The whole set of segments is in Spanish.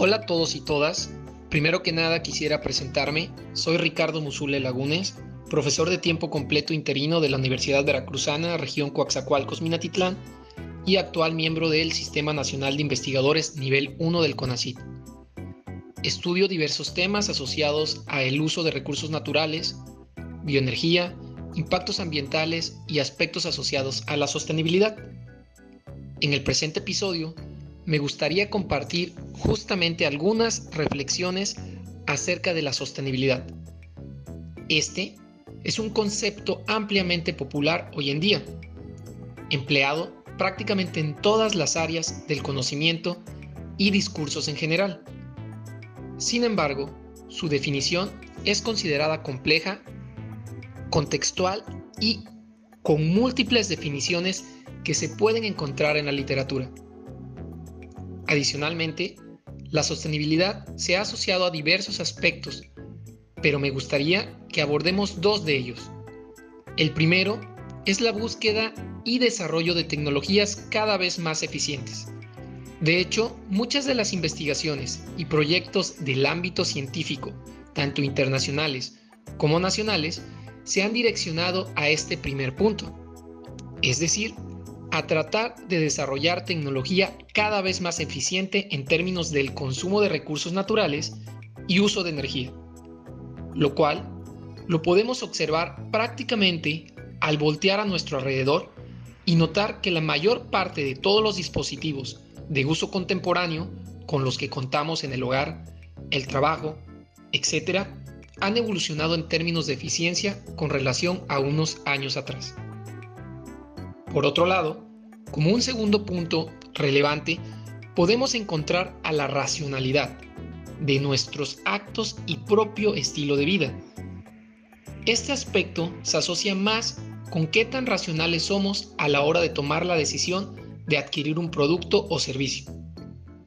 Hola a todos y todas. Primero que nada quisiera presentarme. Soy Ricardo Musule Lagunes, profesor de tiempo completo interino de la Universidad Veracruzana, región Coaxacualcos, Minatitlán, y actual miembro del Sistema Nacional de Investigadores nivel 1 del CONACYT. Estudio diversos temas asociados a el uso de recursos naturales, bioenergía, impactos ambientales y aspectos asociados a la sostenibilidad. En el presente episodio me gustaría compartir justamente algunas reflexiones acerca de la sostenibilidad. Este es un concepto ampliamente popular hoy en día, empleado prácticamente en todas las áreas del conocimiento y discursos en general. Sin embargo, su definición es considerada compleja, contextual y con múltiples definiciones que se pueden encontrar en la literatura. Adicionalmente, la sostenibilidad se ha asociado a diversos aspectos, pero me gustaría que abordemos dos de ellos. El primero es la búsqueda y desarrollo de tecnologías cada vez más eficientes. De hecho, muchas de las investigaciones y proyectos del ámbito científico, tanto internacionales como nacionales, se han direccionado a este primer punto, es decir, a tratar de desarrollar tecnología cada vez más eficiente en términos del consumo de recursos naturales y uso de energía, lo cual lo podemos observar prácticamente al voltear a nuestro alrededor y notar que la mayor parte de todos los dispositivos de uso contemporáneo con los que contamos en el hogar, el trabajo, etc., han evolucionado en términos de eficiencia con relación a unos años atrás. Por otro lado, como un segundo punto relevante, podemos encontrar a la racionalidad de nuestros actos y propio estilo de vida. Este aspecto se asocia más con qué tan racionales somos a la hora de tomar la decisión de adquirir un producto o servicio,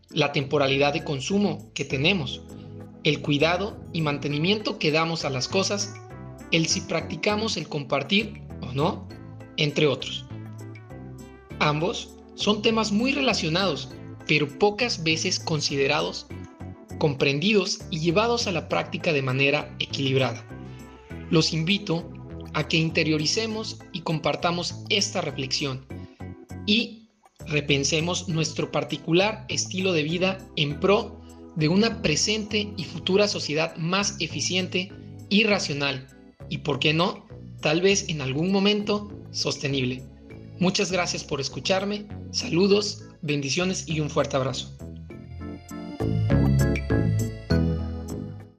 la temporalidad de consumo que tenemos, el cuidado y mantenimiento que damos a las cosas, el si practicamos el compartir o no, entre otros. Ambos son temas muy relacionados, pero pocas veces considerados, comprendidos y llevados a la práctica de manera equilibrada. Los invito a que interioricemos y compartamos esta reflexión y repensemos nuestro particular estilo de vida en pro de una presente y futura sociedad más eficiente y racional y, por qué no, tal vez en algún momento sostenible. Muchas gracias por escucharme, saludos, bendiciones y un fuerte abrazo.